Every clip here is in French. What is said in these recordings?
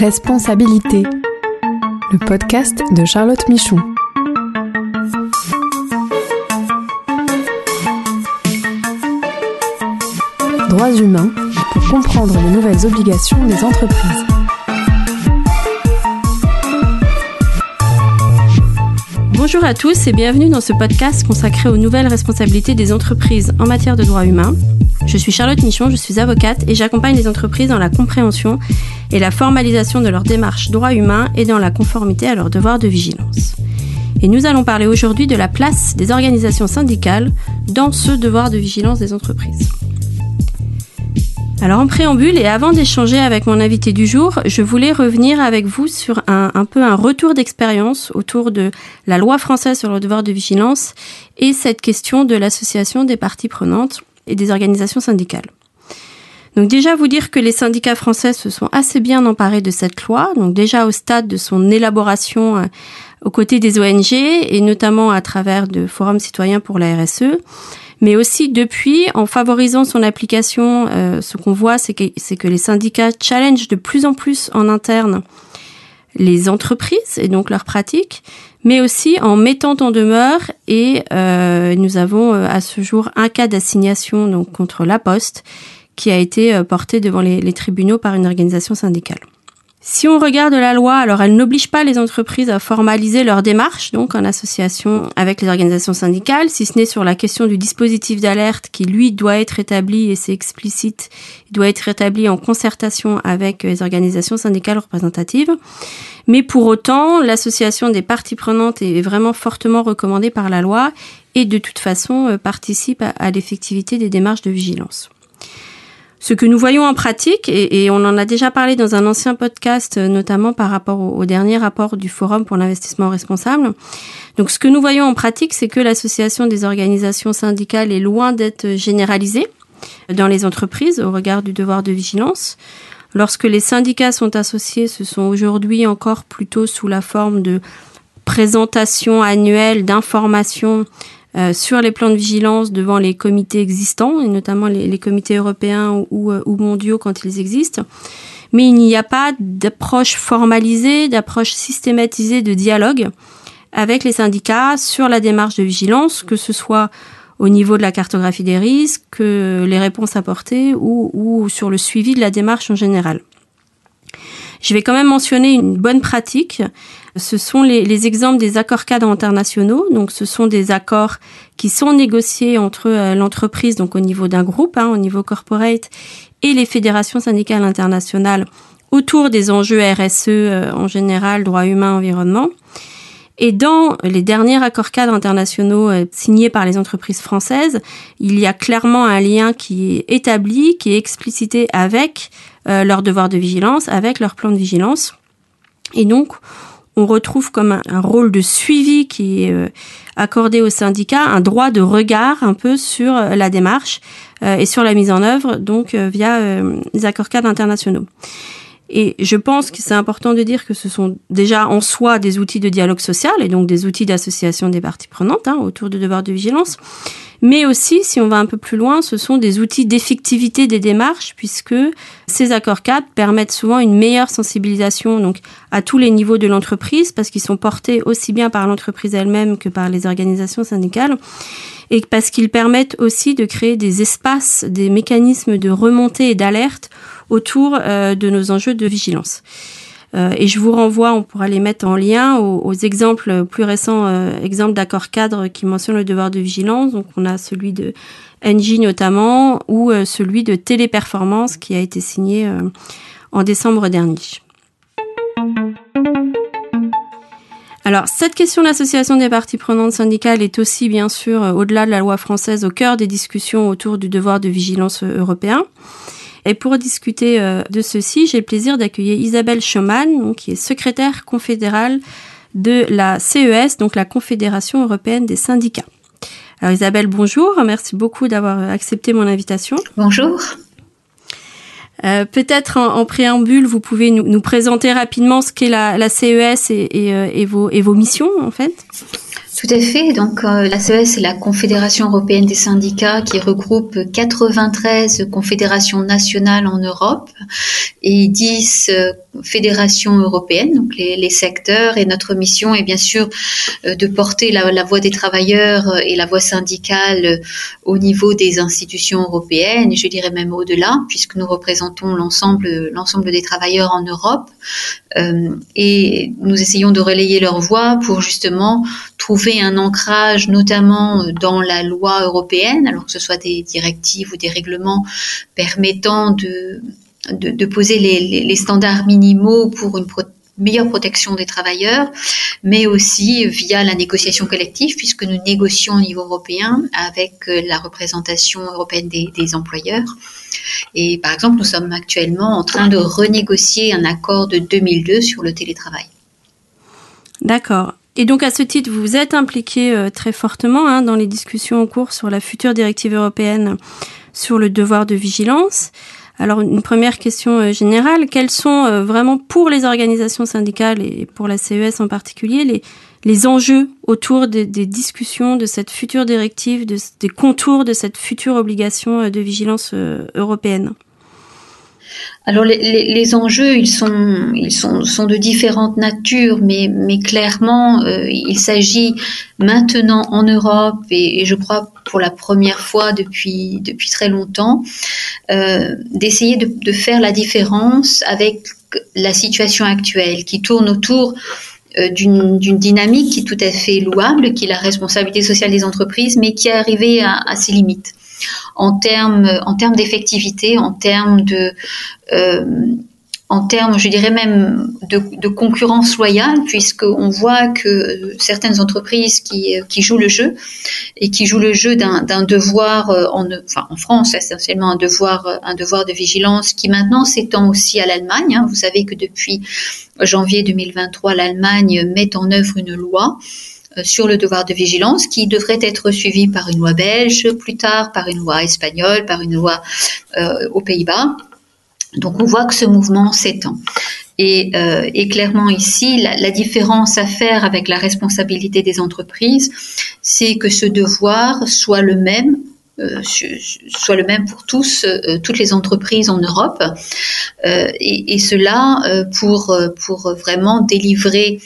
Responsabilité. Le podcast de Charlotte Michon. Droits humains pour comprendre les nouvelles obligations des entreprises. Bonjour à tous et bienvenue dans ce podcast consacré aux nouvelles responsabilités des entreprises en matière de droits humains. Je suis Charlotte Michon, je suis avocate et j'accompagne les entreprises dans la compréhension et la formalisation de leurs démarches droits humains et dans la conformité à leurs devoirs de vigilance. Et nous allons parler aujourd'hui de la place des organisations syndicales dans ce devoir de vigilance des entreprises. Alors en préambule et avant d'échanger avec mon invité du jour, je voulais revenir avec vous sur un peu un retour d'expérience autour de la loi française sur le devoir de vigilance et cette question de l'association des parties prenantes et des organisations syndicales. Donc déjà vous dire que les syndicats français se sont assez bien emparés de cette loi, donc déjà au stade de son élaboration euh, aux côtés des ONG et notamment à travers de forums citoyens pour la RSE, mais aussi depuis en favorisant son application, euh, ce qu'on voit c'est que, les syndicats challenge de plus en plus en interne les entreprises et donc leurs pratiques, mais aussi en mettant en demeure et euh, nous avons à ce jour un cas d'assignation donc contre la Poste qui a été euh, porté devant les, les tribunaux par une organisation syndicale. Si on regarde la loi, alors elle n'oblige pas les entreprises à formaliser leur démarche, donc en association avec les organisations syndicales, si ce n'est sur la question du dispositif d'alerte qui, lui, doit être établi, et c'est explicite, doit être établi en concertation avec les organisations syndicales représentatives. Mais pour autant, l'association des parties prenantes est vraiment fortement recommandée par la loi et de toute façon euh, participe à l'effectivité des démarches de vigilance. Ce que nous voyons en pratique, et, on en a déjà parlé dans un ancien podcast, euh, notamment par rapport au, au dernier rapport du Forum pour l'investissement responsable. Donc, ce que nous voyons en pratique, c'est que l'association des organisations syndicales est loin d'être généralisée dans les entreprises au regard du devoir de vigilance. Lorsque les syndicats sont associés, ce sont aujourd'hui encore plutôt sous la forme de présentation annuelle d'informations euh, sur les plans de vigilance devant les comités existants, et notamment les, comités européens ou, ou, mondiaux quand ils existent. Mais il n'y a pas d'approche formalisée, d'approche systématisée de dialogue avec les syndicats sur la démarche de vigilance, que ce soit au niveau de la cartographie des risques, les réponses apportées ou, ou sur le suivi de la démarche en général. Je vais quand même mentionner une bonne pratique. Ce sont les, les exemples des accords cadres internationaux. Donc, ce sont des accords qui sont négociés entre euh, l'entreprise, donc au niveau d'un groupe, hein, au niveau corporate, et les fédérations syndicales internationales autour des enjeux RSE euh, en général, droits humains, environnement. Et dans les derniers accords cadres internationaux euh, signés par les entreprises françaises, il y a clairement un lien qui est établi, qui est explicité avec euh, leur devoir de vigilance, avec leur plan de vigilance. Et donc, on retrouve comme un, rôle de suivi qui est euh, accordé aux syndicats, un droit de regard un peu sur la démarche euh, et sur la mise en œuvre, donc euh, via euh, les accords cadres internationaux. Et je pense que c'est important de dire que ce sont déjà en soi des outils de dialogue social et donc des outils d'association des parties prenantes hein, autour de devoirs de vigilance. Mais aussi, si on va un peu plus loin, ce sont des outils d'effectivité des démarches puisque ces accords cadres permettent souvent une meilleure sensibilisation donc à tous les niveaux de l'entreprise parce qu'ils sont portés aussi bien par l'entreprise elle-même que par les organisations syndicales et parce qu'ils permettent aussi de créer des espaces, des mécanismes de remontée et d'alerte autour euh, de nos enjeux de vigilance. Euh, et je vous renvoie, on pourra les mettre en lien aux, exemples plus récents, euh, exemples d'accords cadres qui mentionnent le devoir de vigilance. Donc on a celui de Engie notamment, ou celui de Téléperformance qui a été signé en décembre dernier. Alors, cette question de l'association des parties prenantes syndicales est aussi, bien sûr, au-delà de la loi française, au cœur des discussions autour du devoir de vigilance européen. Et pour discuter euh, de ceci, j'ai le plaisir d'accueillir Isabelle Schumann, qui est secrétaire confédérale de la CES, donc la Confédération européenne des syndicats. Alors Isabelle, bonjour, merci beaucoup d'avoir accepté mon invitation. Bonjour. Euh, Peut-être en, en, préambule, vous pouvez nous, nous présenter rapidement ce qu'est la, la, CES et, et, euh, et, vos, et, vos, missions, en fait Tout à fait. Donc, euh, la CES, c'est la Confédération européenne des syndicats qui regroupe 93 confédérations nationales en Europe et 10 euh, fédérations européennes, donc les, secteurs. Et notre mission est bien sûr euh, de porter la, voix des travailleurs et la voix syndicale au niveau des institutions européennes, et je dirais même au-delà, puisque nous représentons l'ensemble, l'ensemble des travailleurs en Europe. et nous essayons de relayer leur voix pour justement trouver un ancrage notamment dans la loi européenne, alors que ce soit des directives ou des règlements permettant de, de, poser les, standards minimaux pour une meilleure protection des travailleurs, mais aussi via la négociation collective, puisque nous négocions au niveau européen avec la représentation européenne des employeurs. Et par exemple, nous sommes actuellement en train de renégocier un accord de 2002 sur le télétravail. D'accord. Et donc à ce titre, vous êtes impliqué euh, très fortement hein, dans les discussions en cours sur la future directive européenne sur le devoir de vigilance. Alors une première question euh, générale, quels sont euh, vraiment pour les organisations syndicales et pour la CES en particulier les, enjeux autour des, discussions de cette future directive, de, des contours de cette future obligation de vigilance européenne? Alors les, enjeux, ils sont, de différentes natures, mais, clairement, euh, il s'agit maintenant en Europe et, je crois pour la première fois depuis, très longtemps, euh, d'essayer de, faire la différence avec la situation actuelle qui tourne autour euh, d'une dynamique qui est tout à fait louable, qui est la responsabilité sociale des entreprises, mais qui est arrivée à ses limites en termes en termes d'effectivité, en termes de euh, en termes, je dirais même de, concurrence loyale, puisqu'on voit que certaines entreprises qui, qui, jouent le jeu et qui jouent le jeu d'un devoir, euh, en, enfin en France essentiellement un devoir, un devoir de vigilance qui maintenant s'étend aussi à l'Allemagne. Hein. Vous savez que depuis janvier 2023, l'Allemagne met en œuvre une loi sur le devoir de vigilance qui devrait être suivi par une loi belge, plus tard par une loi espagnole, par une loi euh, aux Pays-Bas. Donc on voit que ce mouvement s'étend. Et, euh, clairement ici, la, différence à faire avec la responsabilité des entreprises, c'est que ce devoir soit le même soit le même pour tous, toutes les entreprises en Europe, et, et, cela pour, pour vraiment délivrer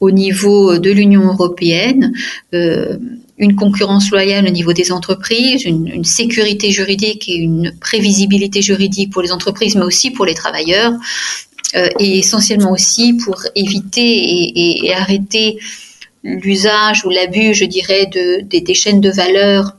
au niveau de l'Union européenne, euh, une concurrence loyale au niveau des entreprises, une, sécurité juridique et une prévisibilité juridique pour les entreprises, mais aussi pour les travailleurs, euh, et essentiellement aussi pour éviter et, arrêter l'usage ou l'abus, je dirais, de, des chaînes de valeur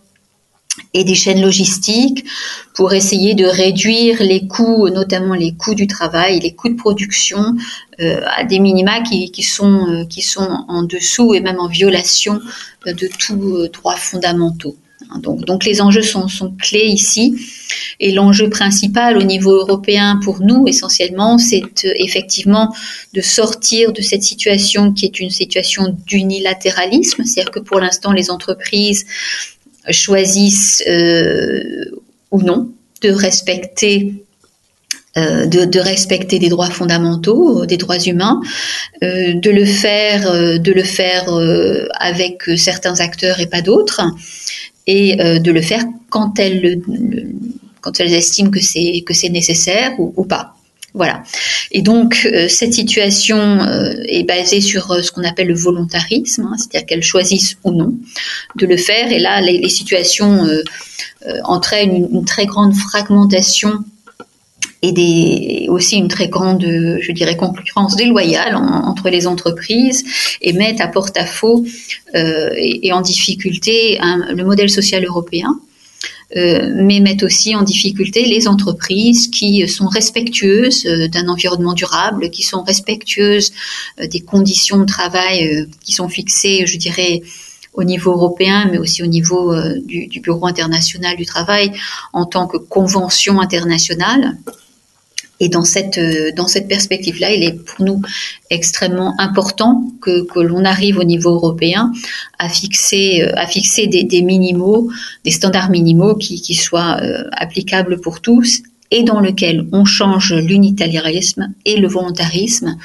et des chaînes logistiques pour essayer de réduire les coûts, notamment les coûts du travail, les coûts de production euh, à des minima qui, sont, euh, qui sont en dessous et même en violation de tous euh, droits fondamentaux. Donc, donc les enjeux sont, sont clés ici. Et l'enjeu principal au niveau européen pour nous, essentiellement, c'est effectivement de sortir de cette situation qui est une situation d'unilatéralisme, c'est-à-dire que pour l'instant, les entreprises choisissent euh, ou non de respecter euh, de, respecter des droits fondamentaux, des droits humains, euh, de le faire, de le faire avec certains acteurs et pas d'autres, et de le faire quand elles, quand elles estiment que c'est que c'est nécessaire ou pas. Voilà. Et donc euh, cette situation euh, est basée sur euh, ce qu'on appelle le volontarisme, hein, c'est-à-dire qu'elles choisissent ou non de le faire. Et là, les, situations entraînent une, très grande fragmentation et aussi une très grande, je dirais, concurrence déloyale entre les entreprises et mettent à porte-à-faux et, en difficulté le modèle social européen mais mettent aussi en difficulté les entreprises qui sont respectueuses euh, d'un environnement durable, qui sont respectueuses euh, des conditions de travail qui sont fixées, je dirais, au niveau européen, mais aussi au niveau du, Bureau international du travail en tant que convention internationale. Et dans cette, euh, dans cette perspective-là, il est pour nous extrêmement important que, que l'on arrive au niveau européen à fixer, euh, à fixer des, des minimaux, des standards minimaux qui, qui soient euh, applicables pour tous et dans lequel on change l'unitarisme et le volontarisme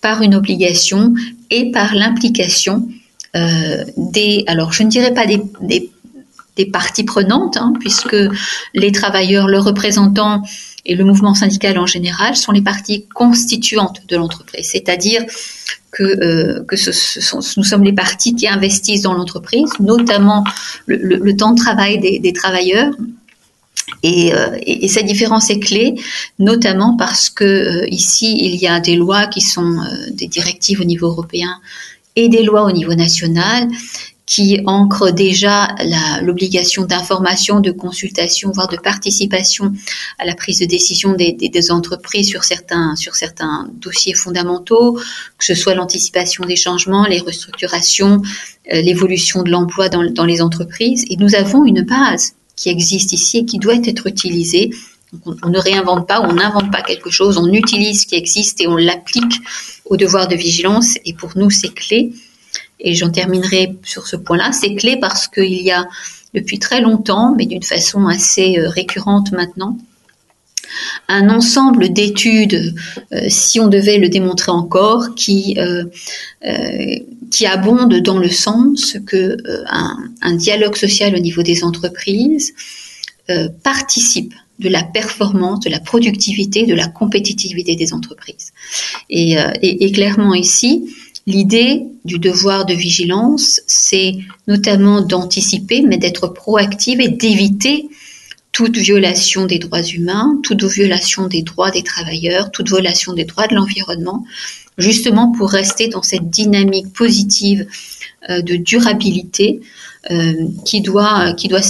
par une obligation et par l'implication des, alors je ne dirais pas des, des, parties prenantes, hein, puisque les travailleurs, leurs représentants et le mouvement syndical en général sont les parties constituantes de l'entreprise, c'est-à-dire que, euh, nous sommes les parties qui investissent dans l'entreprise, notamment le, temps de travail des, travailleurs. Euh, et, et, cette différence est clé, notamment parce que euh, ici il y a des lois qui sont des directives au niveau européen et des lois au niveau national qui ancre déjà l'obligation d'information, de consultation, voire de participation à la prise de décision des, des, entreprises sur certains, sur certains dossiers fondamentaux, que ce soit l'anticipation des changements, les restructurations, euh, l'évolution de l'emploi dans, dans les entreprises. Et nous avons une base qui existe ici et qui doit être utilisée on, on, ne réinvente pas, on n'invente pas quelque chose, on utilise ce qui existe et on l'applique au devoir de vigilance. Et pour nous, c'est clé et j'en terminerai sur ce point-là, c'est clé parce qu'il y a depuis très longtemps, mais d'une façon assez euh, récurrente maintenant, un ensemble d'études, euh, si on devait le démontrer encore, qui, euh, qui abondent dans le sens que un, dialogue social au niveau des entreprises participe de la performance, de la productivité, de la compétitivité des entreprises. Et, et clairement ici, L'idée du devoir de vigilance, c'est notamment d'anticiper, mais d'être proactive et d'éviter toute violation des droits humains, toute violation des droits des travailleurs, toute violation des droits de l'environnement, justement pour rester dans cette dynamique positive euh, de durabilité euh, euh, qui doit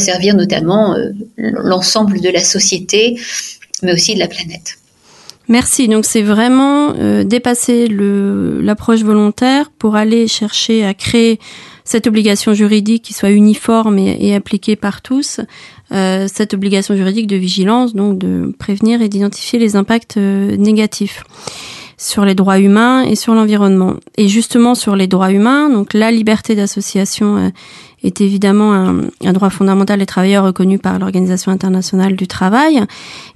servir notamment l'ensemble de la société, mais aussi de la planète. Merci. Donc c'est vraiment euh, dépasser l'approche volontaire pour aller chercher à créer cette obligation juridique qui soit uniforme et, appliquée par tous. Euh, cette obligation juridique de vigilance, donc de prévenir et d'identifier les impacts euh, négatifs sur les droits humains et sur l'environnement. Et justement sur les droits humains, donc la liberté d'association est évidemment un, droit fondamental des travailleurs reconnu par l'Organisation internationale du travail.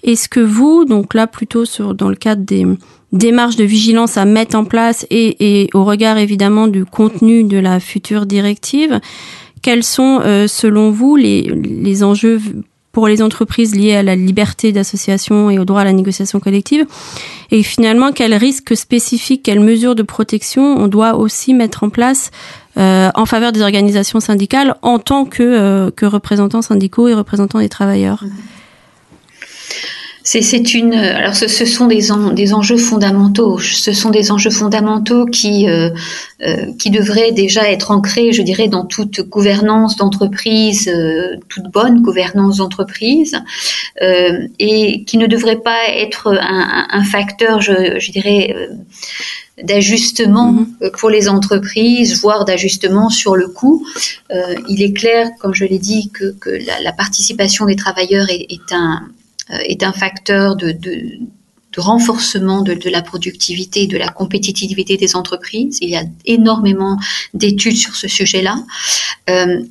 Est-ce que vous, donc là plutôt sur dans le cadre des démarches de vigilance à mettre en place et, et au regard évidemment du contenu de la future directive, quels sont euh, selon vous les, les enjeux pour les entreprises liées à la liberté d'association et au droit à la négociation collective? Et finalement, quels risques spécifiques, quelles mesures de protection on doit aussi mettre en place en faveur des organisations syndicales en tant que, euh, que représentants syndicaux et représentants des travailleurs c'est une. Alors, ce, sont des, des enjeux fondamentaux. Ce sont des enjeux fondamentaux qui euh, euh, qui devraient déjà être ancrés, je dirais, dans toute gouvernance d'entreprise, euh, toute bonne gouvernance d'entreprise, et qui ne devraient pas être un, un facteur, je, je dirais d'ajustement mm-hmm. pour les entreprises, voire d'ajustement sur le coût. Euh, il est clair, comme je l'ai dit, que, que la, la, participation des travailleurs est, est un, euh, est un facteur de, de, de renforcement de, de, la productivité de la compétitivité des entreprises. Il y a énormément d'études sur ce sujet-là. Euh,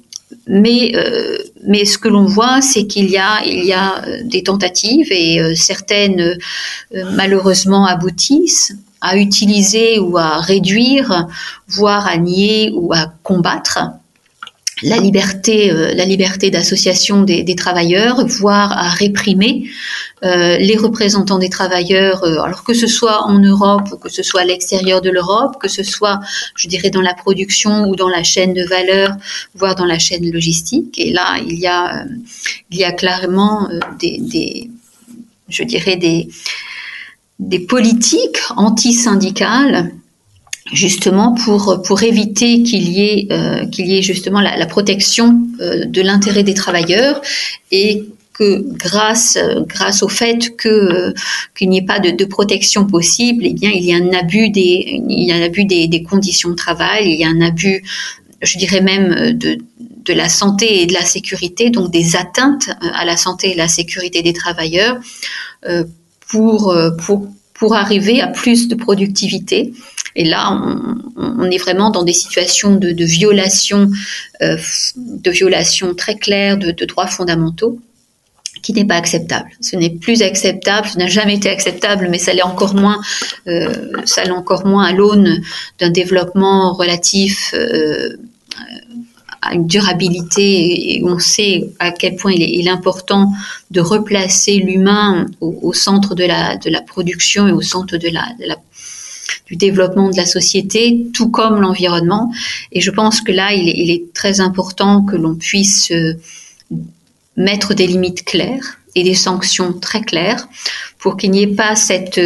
mais, euh, mais ce que l'on voit, c'est qu'il y a, il y a euh, des tentatives et euh, certaines malheureusement aboutissent à utiliser ou à réduire, voire à nier ou à combattre la liberté, euh, la liberté d'association des, travailleurs, voire à réprimer euh, les représentants des travailleurs, euh, alors que ce soit en Europe ou que ce soit à l'extérieur de l'Europe, que ce soit, je dirais, dans la production ou dans la chaîne de valeur, voire dans la chaîne logistique. Et là, il y a, il y a clairement des, des, je dirais, des, des politiques anti-syndicales justement pour pour éviter qu'il y ait euh, qu'il y ait justement la, protection euh, de l'intérêt des travailleurs et que grâce grâce au fait que qu'il n'y ait pas de, protection possible, eh bien il y a un abus des il y a un abus des, des, conditions de travail, il y a un abus, je dirais même de de la santé et de la sécurité, donc des atteintes à la santé et la sécurité des travailleurs euh, pour pour pour arriver à plus de productivité. Et là, on, est vraiment dans des situations de, de violation, euh, de très claire de, de droits fondamentaux qui n'est pas acceptable. Ce n'est plus acceptable, ce n'a jamais été acceptable, mais ça l'est encore moins, euh, ça l'est encore moins à l'aune d'un développement relatif euh, à une durabilité et on sait à quel point il est, important de replacer l'humain au, centre de la, de la production et au centre de la, du développement de la société, tout comme l'environnement. Et je pense que là, il est, très important que l'on puisse euh, mettre des limites claires et des sanctions très claires pour qu'il n'y ait pas cette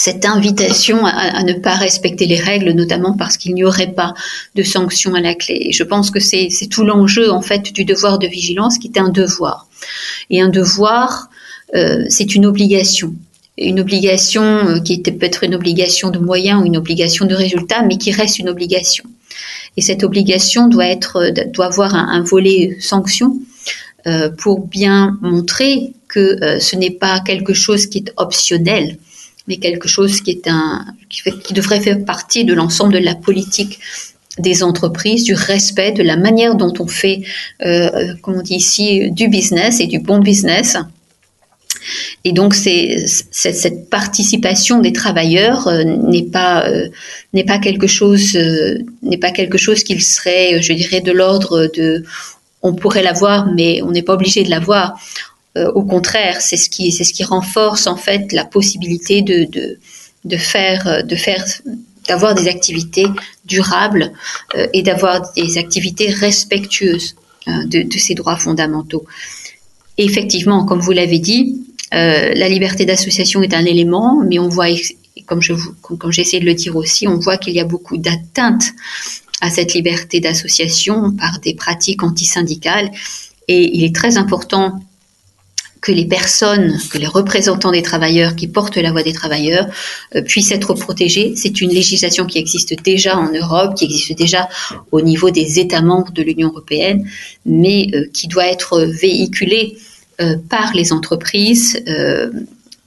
cette invitation à, ne pas respecter les règles, notamment parce qu'il n'y aurait pas de sanctions à la clé. Et je pense que c'est tout l'enjeu en fait du devoir de vigilance, qui est un devoir. Et un devoir, euh, c'est une obligation. Une obligation euh, qui peut être une obligation de moyens ou une obligation de résultat, mais qui reste une obligation. Et cette obligation doit être, doit avoir un volet sanction euh, pour bien montrer que euh, ce n'est pas quelque chose qui est optionnel, mais quelque chose qui est un qui, devrait faire partie de l'ensemble de la politique des entreprises, du respect de la manière dont on fait, euh, comme on dit ici, du business et du bon business. Et donc, cette participation des travailleurs euh, n'est pas n'est pas quelque chose n'est pas quelque chose qu'il serait, je dirais, de l'ordre de on pourrait l'avoir, mais on n'est pas obligé de l'avoir. Euh, au contraire, c'est ce qui c'est ce qui renforce en fait la possibilité de de, de faire de faire d'avoir des activités durables euh, et d'avoir des activités respectueuses euh, de, de, ces droits fondamentaux. Et effectivement, comme vous l'avez dit, la liberté d'association est un élément, mais on voit, comme je comme j'ai essayé de le dire aussi, on voit qu'il y a beaucoup d'atteintes à cette liberté d'association par des pratiques antisyndicales. Et il est très important que les personnes, que les représentants des travailleurs qui portent la voix des travailleurs euh, puissent être protégés. C'est une législation qui existe déjà en Europe, qui existe déjà au niveau des États membres de l'Union européenne, mais euh, qui doit être véhiculée euh, par les entreprises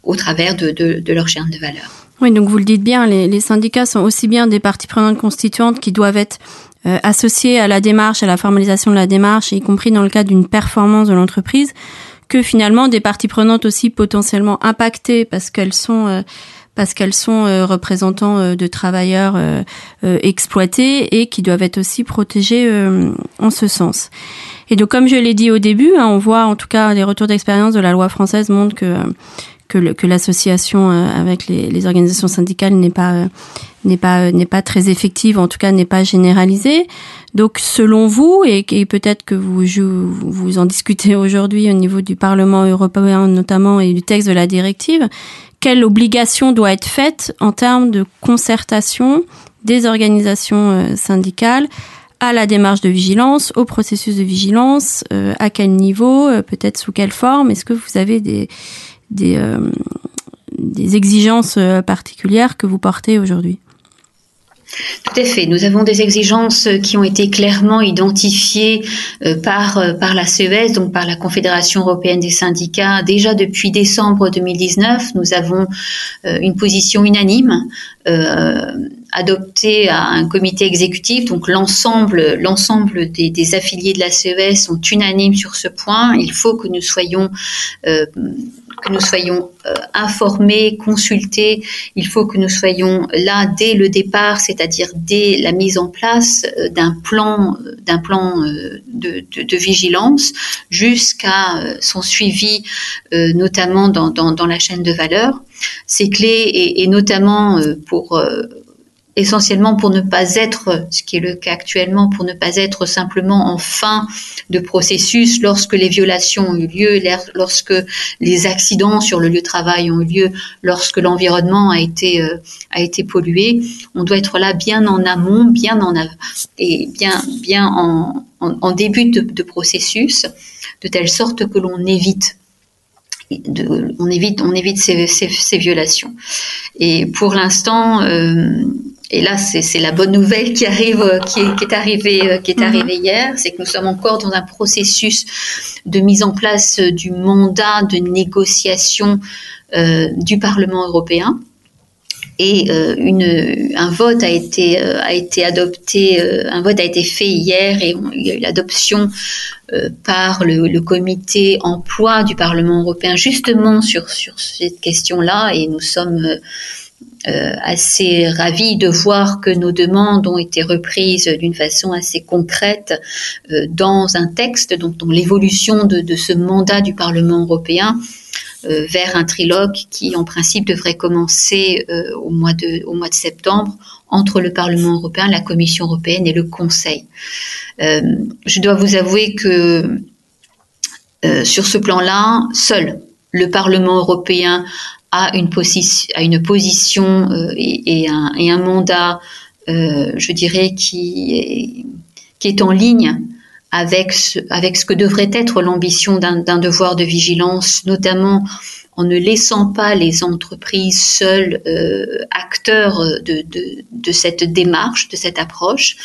au travers de, de, de leur chaîne de valeur. Oui, donc vous le dites bien, les, syndicats sont aussi bien des parties prenantes constituantes qui doivent être euh, associées à la démarche, à la formalisation de la démarche, y compris dans le cadre d'une performance de l'entreprise, que finalement des parties prenantes aussi potentiellement impactées parce qu'elles sont euh, parce qu'elles sont euh, représentants de travailleurs exploités et qui doivent être aussi protégés en ce sens. Et donc, comme je l'ai dit au début, hein, on voit en tout cas les retours d'expérience de la loi française montrent que l'association euh, avec les, organisations syndicales n'est pas euh, euh, n'est pas très effective, en tout cas n'est pas généralisée. Donc, selon vous, et, peut-être que vous en discutez aujourd'hui au niveau du Parlement européen notamment et du texte de la directive, quelle obligation doit être faite en termes de concertation des organisations syndicales à la démarche de vigilance, au processus de vigilance, à quel niveau, peut-être sous quelle forme? Est-ce que vous avez des, des, euh, exigences euh, particulières que vous portez aujourd'hui? Tout à fait. Nous avons des exigences qui ont été clairement identifiées euh, par, par la CES, donc par la Confédération européenne des syndicats. Déjà depuis décembre 2019, nous avons une position unanime adoptée à un comité exécutif. Donc l'ensemble, l'ensemble des, affiliés de la CES sont unanimes sur ce point. Il faut que nous soyons que nous soyons euh, informés, consultés. Il faut que nous soyons là dès le départ, c'est-à-dire dès la mise en place euh, d'un plan, d'un plan euh, de, vigilance jusqu'à son suivi, notamment dans, dans, dans, la chaîne de valeur. C'est clé et, et notamment pour essentiellement pour ne pas être, ce qui est le cas actuellement, pour ne pas être simplement en fin de processus lorsque les violations ont eu lieu, lorsque les accidents sur le lieu de travail ont eu lieu, lorsque l'environnement a été euh, a été pollué. On doit être là bien en amont, bien en et bien bien en, en, début de, processus, de telle sorte que l'on évite de, on évite, on évite ces, ces, ces, violations. Et pour l'instant, euh, et là, c'est la bonne nouvelle qui arrive, euh, qui est, qui est arrivée, euh, qui est mhm. arrivée hier, c'est que nous sommes encore dans un processus de mise en place euh, du mandat de négociation euh, du Parlement européen et euh, une, un vote a été, euh, a été adopté, euh, un vote a été fait hier et il y a eu l'adoption par le, le, comité emploi du Parlement européen justement sur, sur cette question-là et nous sommes assez ravis de voir que nos demandes ont été reprises d'une façon assez concrète dans un texte dont, dont l'évolution de, ce mandat du Parlement européen euh, vers un trilogue qui, en principe, devrait commencer euh, au, mois de, septembre entre le Parlement européen, la Commission européenne et le Conseil. Euh, je dois vous avouer que sur ce plan-là, seul le Parlement européen a une, a une position et, et, un, et, un, mandat, je dirais, qui est, qui est en ligne avec ce, avec ce que devrait être l'ambition d'un devoir de vigilance, notamment en ne laissant pas les entreprises seules euh, acteurs de, de, de, cette démarche, de cette approche.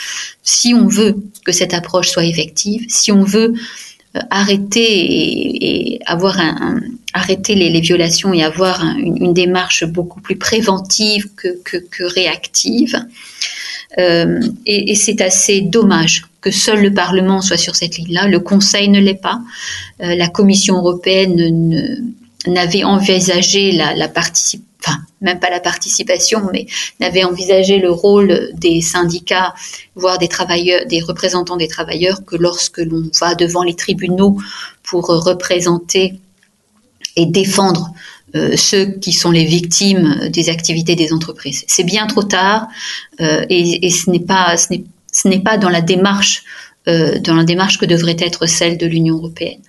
Si on veut que cette approche soit effective, si on veut euh, arrêter et, avoir un, arrêter les, violations et avoir une, démarche beaucoup plus préventive que, réactive, euh, et, c'est assez dommage que seul le Parlement soit sur cette ligne-là. Le Conseil ne l'est pas. Euh, la Commission européenne n'avait envisagé la, participation, même pas la participation, mais n'avait envisagé le rôle des syndicats, voire des travailleurs, des représentants des travailleurs, que lorsque l'on va devant les tribunaux pour représenter et défendre euh, ceux qui sont les victimes des activités des entreprises. C'est bien trop tard euh, et, et, ce n'est pas, ce n'est ce n'est pas dans la démarche, euh, dans la démarche que devrait être celle de l'Union européenne.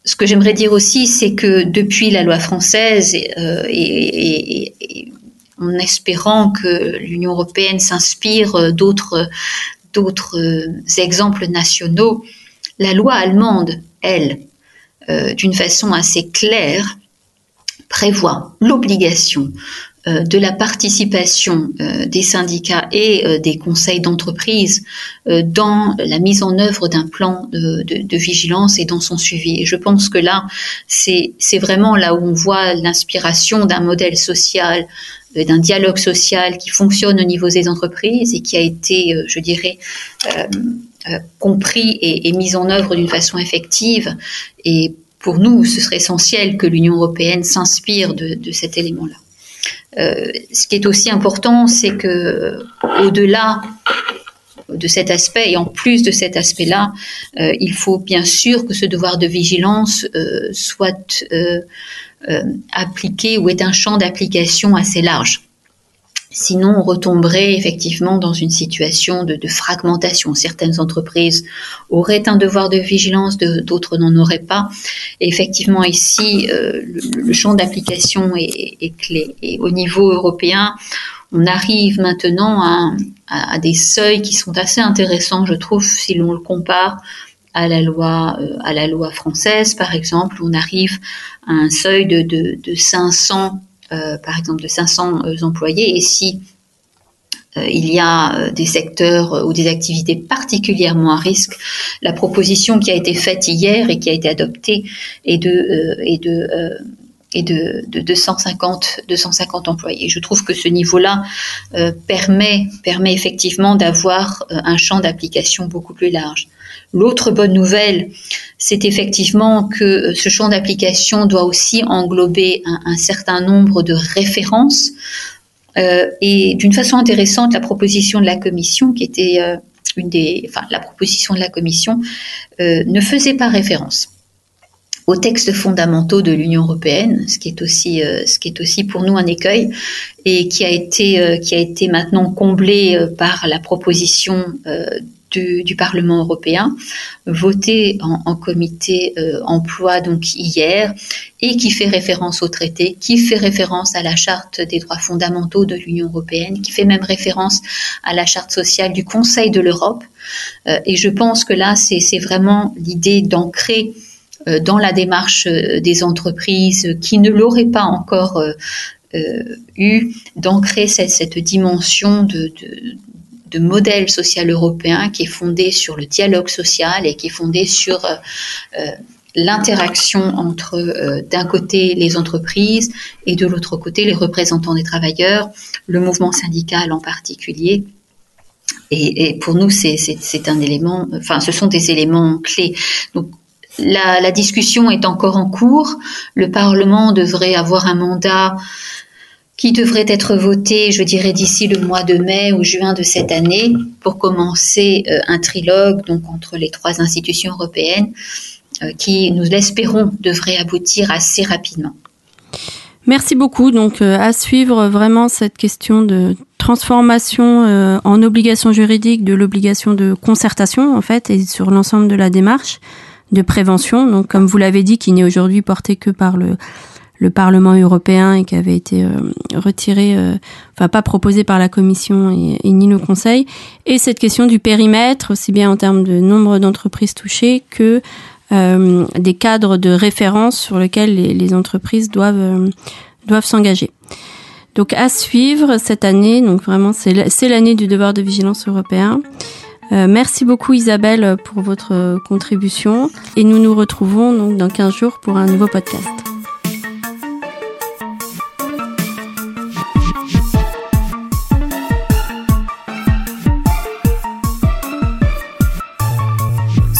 Euh, ce que j'aimerais dire aussi, c'est que depuis la loi française euh, et, et, en espérant que l'Union européenne s'inspire d'autres exemples nationaux, la loi allemande, elle, euh, d'une façon assez claire, prévoit l'obligation euh, de la participation euh, des syndicats et euh, des conseils d'entreprise dans la mise en œuvre d'un plan de, vigilance et dans son suivi. Je pense que là, c'est vraiment là où on voit l'inspiration d'un modèle social, d'un dialogue social qui fonctionne au niveau des entreprises et qui a été, je dirais, euh, compris et, et mis en œuvre d'une façon effective. Et pour nous, ce serait essentiel que l'Union européenne s'inspire de, de cet élément-là. Euh, ce qui est aussi important, c'est que au-delà de cet aspect et en plus de cet aspect-là, euh, il faut bien sûr que ce devoir de vigilance euh, soit appliqué ou est un champ d'application assez large. Sinon, on retomberait effectivement dans une situation de, de, fragmentation. Certaines entreprises auraient un devoir de vigilance, d'autres n'en auraient pas. Et effectivement, ici, euh, le, le, champ d'application est, est, clé. Et au niveau européen, on arrive maintenant à, à, à, des seuils qui sont assez intéressants, je trouve, si l'on le compare à la loi euh, à la loi française, par exemple, on arrive à un seuil de, de, de 500 euh, par exemple de 500 euh, employés et si euh, il y a des secteurs ou des activités particulièrement à risque. La proposition qui a été faite hier et qui a été adoptée est de, est de de, de 250, 250 employés. Je trouve que ce niveau-là euh, permet, permet effectivement d'avoir euh, un champ d'application beaucoup plus large. L'autre bonne nouvelle, c'est effectivement que euh, ce champ d'application doit aussi englober un, certain nombre de références. Euh, et d'une façon intéressante, la proposition de la Commission, qui était euh, une des, enfin, la proposition de la Commission, ne faisait pas référence aux textes fondamentaux de l'Union européenne, ce qui est aussi ce qui est aussi pour nous un écueil et qui a été qui a été maintenant comblé par la proposition du, Parlement européen, votée en, comité emploi donc hier et qui fait référence au traité, qui fait référence à la charte des droits fondamentaux de l'Union européenne, qui fait même référence à la charte sociale du Conseil de l'Europe. et je pense que là, c'est vraiment l'idée d'ancrer euh, dans la démarche euh, des entreprises qui ne l'auraient pas encore euh, eu, d'ancrer cette, cette, dimension de de modèle social européen qui est fondé sur le dialogue social et qui est fondé sur euh, l'interaction entre euh, d'un côté les entreprises et de l'autre côté les représentants des travailleurs, le mouvement syndical en particulier. Et, pour nous, c'est un élément, enfin, ce sont des éléments clés. Donc, la, la, discussion est encore en cours. Le Parlement devrait avoir un mandat qui devrait être voté, je dirais, d'ici le mois de mai ou juin de cette année pour commencer euh, un trilogue donc entre les trois institutions européennes euh, qui, nous l'espérons, devrait aboutir assez rapidement. Merci beaucoup. Donc, euh, à suivre vraiment cette question de transformation en obligation juridique de l'obligation de concertation, en fait, et sur l'ensemble de la démarche de prévention. Donc, comme vous l'avez dit, qui n'est aujourd'hui porté que par le le Parlement européen et qui avait été euh, retiré, euh, enfin pas proposé par la Commission et, ni le Conseil, et cette question du périmètre, aussi bien en termes de nombre d'entreprises touchées que euh, des cadres de référence sur lesquels les, entreprises doivent doivent s'engager. Donc à suivre cette année, donc vraiment c'est l'année du devoir de vigilance européen. merci beaucoup Isabelle pour votre contribution et nous nous retrouvons donc dans 15 jours pour un nouveau podcast.